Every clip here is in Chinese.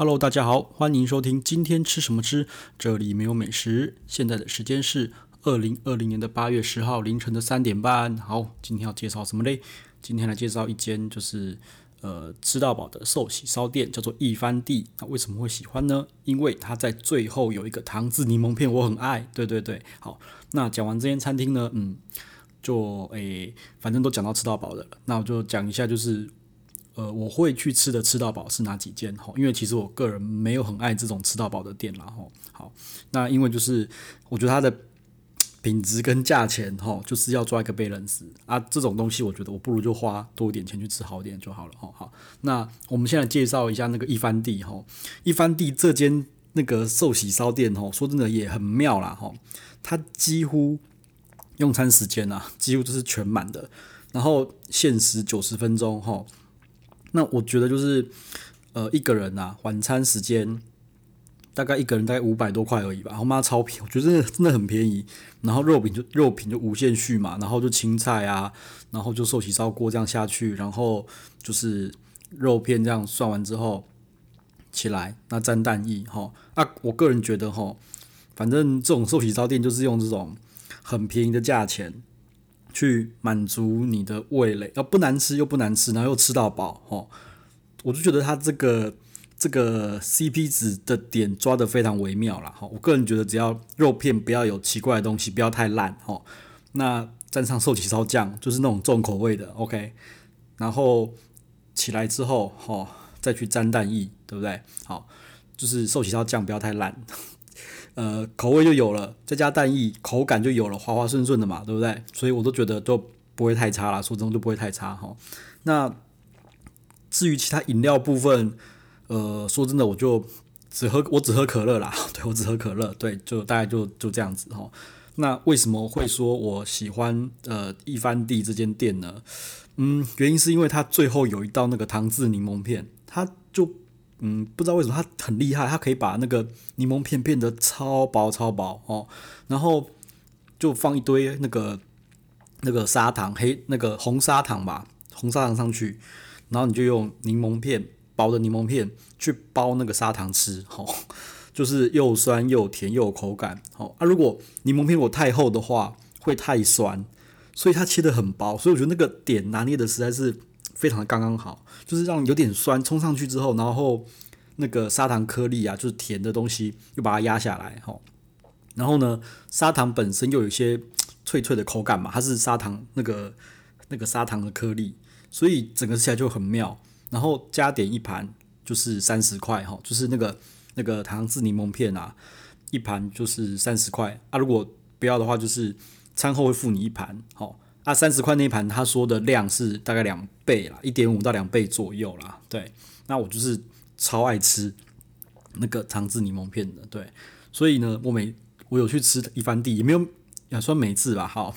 Hello，大家好，欢迎收听今天吃什么吃，这里没有美食。现在的时间是二零二零年的八月十号凌晨的三点半。好，今天要介绍什么嘞？今天来介绍一间就是呃吃到饱的寿喜烧店，叫做一番地。那为什么会喜欢呢？因为它在最后有一个糖渍柠檬片，我很爱。对对对，好，那讲完这间餐厅呢，嗯，就诶，反正都讲到吃到饱的了，那我就讲一下就是。呃，我会去吃的吃到饱是哪几间？哈，因为其实我个人没有很爱这种吃到饱的店啦。哈，好，那因为就是我觉得它的品质跟价钱，哈，就是要抓一个平衡时啊。这种东西，我觉得我不如就花多一点钱去吃好点就好了。哈，好，那我们现在介绍一下那个一番地，哈，一番地这间那个寿喜烧店，哈，说真的也很妙啦，哈，它几乎用餐时间啊，几乎都是全满的，然后限时九十分钟，哈。那我觉得就是，呃，一个人啊，晚餐时间大概一个人大概五百多块而已吧，我妈超便宜，我觉得真的真的很便宜。然后肉饼就肉品就无限续嘛，然后就青菜啊，然后就寿喜烧锅这样下去，然后就是肉片这样算完之后起来，那沾蛋液哈。啊，我个人觉得哈，反正这种寿喜烧店就是用这种很便宜的价钱。去满足你的味蕾，要不难吃又不难吃，然后又吃到饱，吼，我就觉得它这个这个 CP 值的点抓得非常微妙啦。吼，我个人觉得只要肉片不要有奇怪的东西，不要太烂，吼，那蘸上寿喜烧酱就是那种重口味的，OK，然后起来之后，吼，再去沾蛋液，对不对？好，就是寿喜烧酱不要太烂。呃，口味就有了，再加蛋液，口感就有了，滑滑顺顺的嘛，对不对？所以我都觉得都不会太差啦，说真的就不会太差哈。那至于其他饮料部分，呃，说真的，我就只喝，我只喝可乐啦，对，我只喝可乐，对，就大概就就这样子哈。那为什么会说我喜欢呃一番地这间店呢？嗯，原因是因为它最后有一道那个糖渍柠檬片，它就。嗯，不知道为什么它很厉害，它可以把那个柠檬片变得超薄超薄哦，然后就放一堆那个那个砂糖黑那个红砂糖吧，红砂糖上去，然后你就用柠檬片薄的柠檬片去包那个砂糖吃，哦，就是又酸又甜又有口感，哦啊，如果柠檬片如果太厚的话会太酸，所以它切得很薄，所以我觉得那个点拿捏的实在是。非常的刚刚好，就是让有点酸冲上去之后，然后那个砂糖颗粒啊，就是甜的东西，又把它压下来哈。然后呢，砂糖本身又有一些 脆脆的口感嘛，它是砂糖那个那个砂糖的颗粒，所以整个吃起来就很妙。然后加点一盘就是三十块哈，就是那个那个糖渍柠檬片啊，一盘就是三十块啊。如果不要的话，就是餐后会付你一盘哈。啊，三十块那一盘，他说的量是大概两倍啦，一点五到两倍左右啦。对，那我就是超爱吃那个糖渍柠檬片的，对，所以呢，我每我有去吃一番地，也没有也算每次吧。好，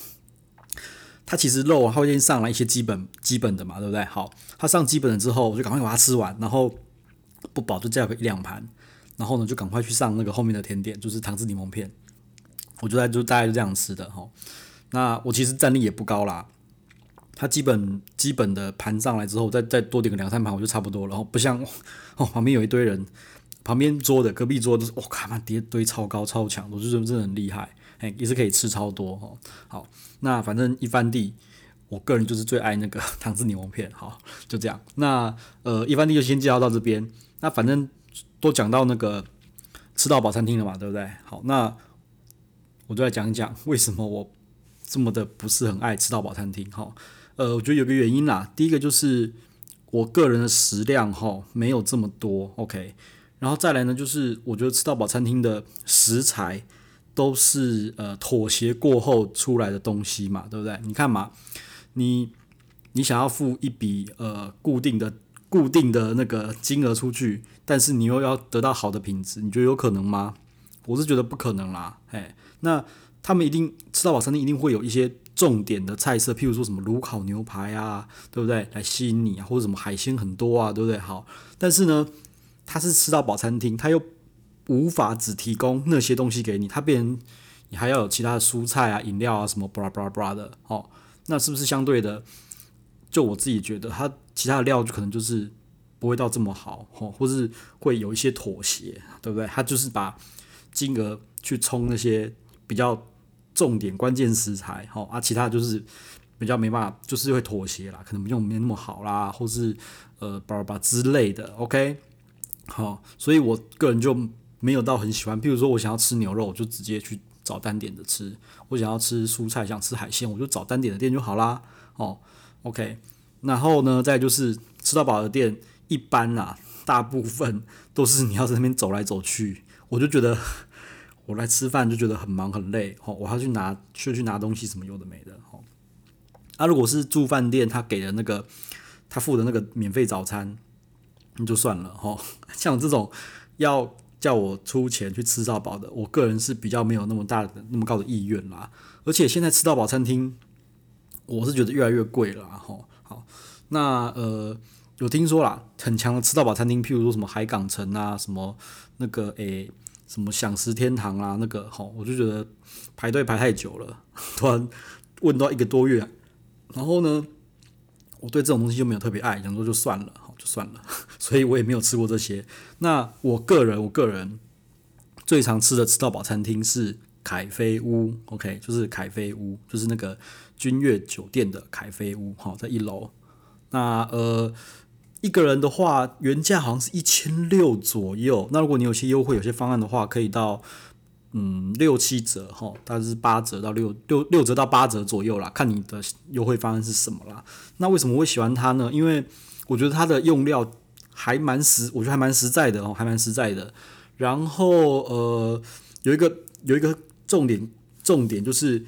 它其实肉啊，它会先上来一些基本基本的嘛，对不对？好，它上基本的之后，我就赶快把它吃完，然后不饱就再一两盘，然后呢，就赶快去上那个后面的甜点，就是糖渍柠檬片。我就在就大概就这样吃的哈。那我其实战力也不高啦，它基本基本的盘上来之后，再再多点个两三盘我就差不多了。然后不像 哦，旁边有一堆人，旁边桌的隔壁桌都是，我靠，那叠堆超高超强，我就觉得真的很厉害，哎，也是可以吃超多哦。好，那反正一番地，我个人就是最爱那个 糖渍柠檬片。好，就这样。那呃，一番地就先介绍到这边。那反正都讲到那个吃到饱餐厅了嘛，对不对？好，那我就来讲一讲为什么我。这么的不是很爱吃到饱餐厅哈，呃，我觉得有个原因啦。第一个就是我个人的食量哈没有这么多，OK。然后再来呢，就是我觉得吃到饱餐厅的食材都是呃妥协过后出来的东西嘛，对不对？你看嘛，你你想要付一笔呃固定的固定的那个金额出去，但是你又要得到好的品质，你觉得有可能吗？我是觉得不可能啦，哎，那。他们一定吃到饱餐厅一定会有一些重点的菜色，譬如说什么炉烤牛排啊，对不对？来吸引你啊，或者什么海鲜很多啊，对不对？好，但是呢，他是吃到饱餐厅，他又无法只提供那些东西给你，他变成你还要有其他的蔬菜啊、饮料啊什么巴拉巴拉巴拉的，哦，那是不是相对的？就我自己觉得，他其他的料就可能就是不会到这么好，吼，或是会有一些妥协，对不对？他就是把金额去冲那些比较重点关键食材，好啊，其他就是比较没办法，就是会妥协啦，可能用没那么好啦，或是呃巴拉巴之类的，OK，好，所以我个人就没有到很喜欢。譬如说我想要吃牛肉，我就直接去找单点的吃；我想要吃蔬菜，想吃海鲜，我就找单点的店就好啦，哦，OK。然后呢，再就是吃到饱的店。一般啊，大部分都是你要在那边走来走去，我就觉得我来吃饭就觉得很忙很累，吼，我还要去拿去去拿东西什么有的没的，吼。啊，如果是住饭店，他给的那个他付的那个免费早餐，那就算了，吼。像这种要叫我出钱去吃到饱的，我个人是比较没有那么大的那么高的意愿啦。而且现在吃到饱餐厅，我是觉得越来越贵了，吼。好，那呃。有听说啦，很强的吃到饱餐厅，譬如说什么海港城啊，什么那个诶、什么享食天堂啊，那个齁，我就觉得排队排太久了，突然问到一个多月，然后呢，我对这种东西就没有特别爱，想说就算了，好就算了，所以我也没有吃过这些。那我个人，我个人最常吃的吃到饱餐厅是凯菲屋，OK，就是凯菲屋，就是那个君悦酒店的凯菲屋，好，在一楼。那呃。一个人的话，原价好像是一千六左右。那如果你有些优惠、有些方案的话，可以到嗯六七折哈，大概是八折到六六六折到八折左右啦，看你的优惠方案是什么啦。那为什么会喜欢它呢？因为我觉得它的用料还蛮实，我觉得还蛮实在的哦，还蛮实在的。然后呃，有一个有一个重点重点就是，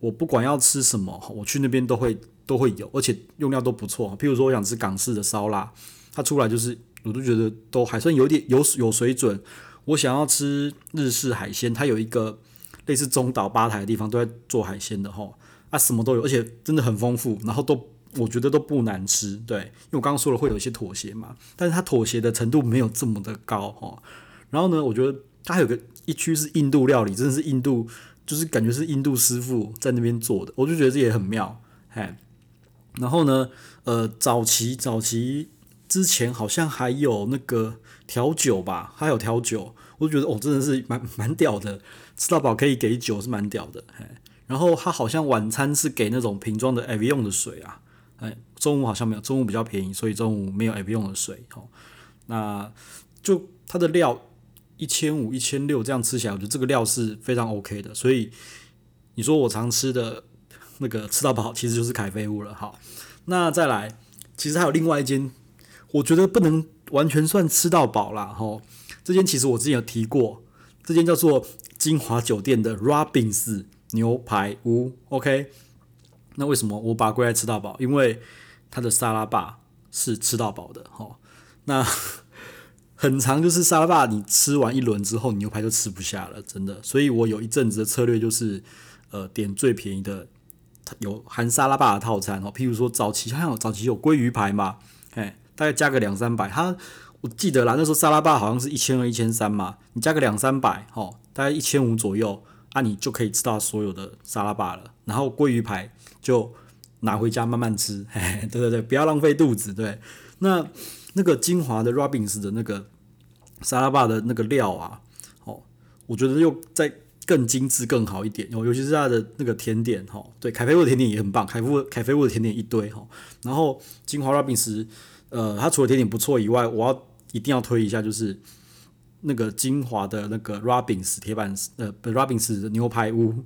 我不管要吃什么，我去那边都会。都会有，而且用料都不错。譬如说，我想吃港式的烧腊，它出来就是，我都觉得都还算有点有有水准。我想要吃日式海鲜，它有一个类似中岛吧台的地方，都在做海鲜的吼，啊，什么都有，而且真的很丰富，然后都我觉得都不难吃。对，因为我刚刚说了会有一些妥协嘛，但是它妥协的程度没有这么的高哈。然后呢，我觉得它还有个一区是印度料理，真的是印度，就是感觉是印度师傅在那边做的，我就觉得这也很妙，嘿。然后呢，呃，早期早期之前好像还有那个调酒吧，还有调酒，我就觉得哦，真的是蛮 蛮屌的，吃到饱可以给酒是蛮屌的，嘿。然后他好像晚餐是给那种瓶装的 Evian 的水啊，哎，中午好像没有，中午比较便宜，所以中午没有 Evian 的水，哦。那就它的料一千五、一千六这样吃起来，我觉得这个料是非常 OK 的，所以你说我常吃的。那个吃到饱其实就是凯菲屋了，好，那再来，其实还有另外一间，我觉得不能完全算吃到饱啦。哈。这间其实我之前有提过，这间叫做金华酒店的 Robbins 牛排屋，OK。那为什么我把它归来吃到饱？因为它的沙拉吧是吃到饱的，哈。那 很长就是沙拉霸，你吃完一轮之后，你牛排就吃不下了，真的。所以我有一阵子的策略就是，呃，点最便宜的。有含沙拉霸的套餐哦，譬如说早期好像有早期有鲑鱼排嘛，哎，大概加个两三百，它我记得啦，那时候沙拉霸好像是一千二、一千三嘛，你加个两三百，哦，大概一千五左右，啊，你就可以吃到所有的沙拉霸了。然后鲑鱼排就拿回家慢慢吃，嘿 嘿，对对对，不要浪费肚子。对，那那个金华的 Robins 的那个沙拉霸的那个料啊，哦，我觉得又在。更精致、更好一点哦，尤其是它的那个甜点哈，对，凯菲沃的甜点也很棒，凯夫凯菲沃的甜点一堆哈。然后金华 Robins，呃，它除了甜点不错以外，我要一定要推一下，就是那个金华的那个 Robins 铁板呃，Robins 牛排屋，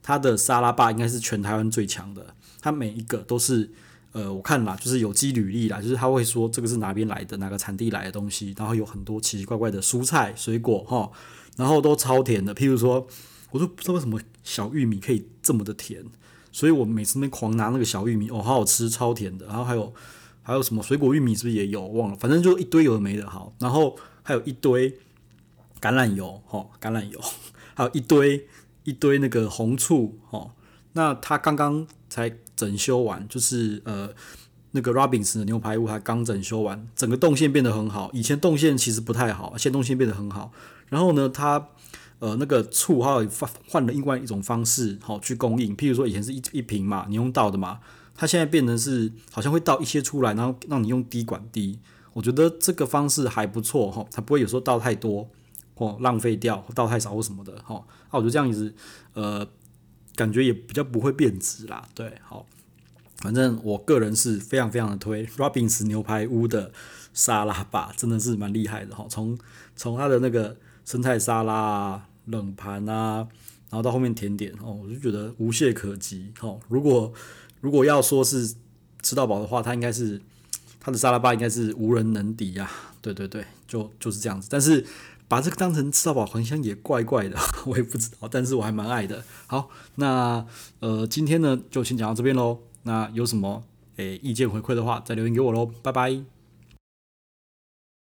它的沙拉吧应该是全台湾最强的，它每一个都是呃，我看啦，就是有机履历啦，就是他会说这个是哪边来的，哪个产地来的东西，然后有很多奇奇怪怪的蔬菜水果哈。然后都超甜的，譬如说，我都不知道为什么小玉米可以这么的甜，所以我每次那狂拿那个小玉米，哦，好好吃，超甜的。然后还有还有什么水果玉米是不是也有？忘了，反正就一堆有的没的。好，然后还有一堆橄榄油，哈，橄榄油，还有一堆一堆那个红醋，哈。那他刚刚才整修完，就是呃那个 Robbins 的牛排屋还刚整修完，整个动线变得很好。以前动线其实不太好，现在动线变得很好。然后呢，它呃那个醋还有换换了另外一种方式好去供应，譬如说以前是一一瓶嘛，你用倒的嘛，它现在变成是好像会倒一些出来，然后让你用滴管滴。我觉得这个方式还不错哈，它不会有时候倒太多或浪费掉，倒太少或什么的哈。那我觉得这样子，呃，感觉也比较不会变质啦。对，好，反正我个人是非常非常的推 Robbins 牛排屋的沙拉吧，真的是蛮厉害的哈。从从它的那个生菜沙拉啊、冷盘啊，然后到后面甜点哦，我就觉得无懈可击哦。如果如果要说是吃到饱的话，它应该是。它的沙拉吧应该是无人能敌呀，对对对，就就是这样子。但是把这个当成吃到饱，好像也怪怪的，我也不知道。但是我还蛮爱的。好，那呃，今天呢就先讲到这边喽。那有什么诶意见回馈的话，再留言给我喽。拜拜。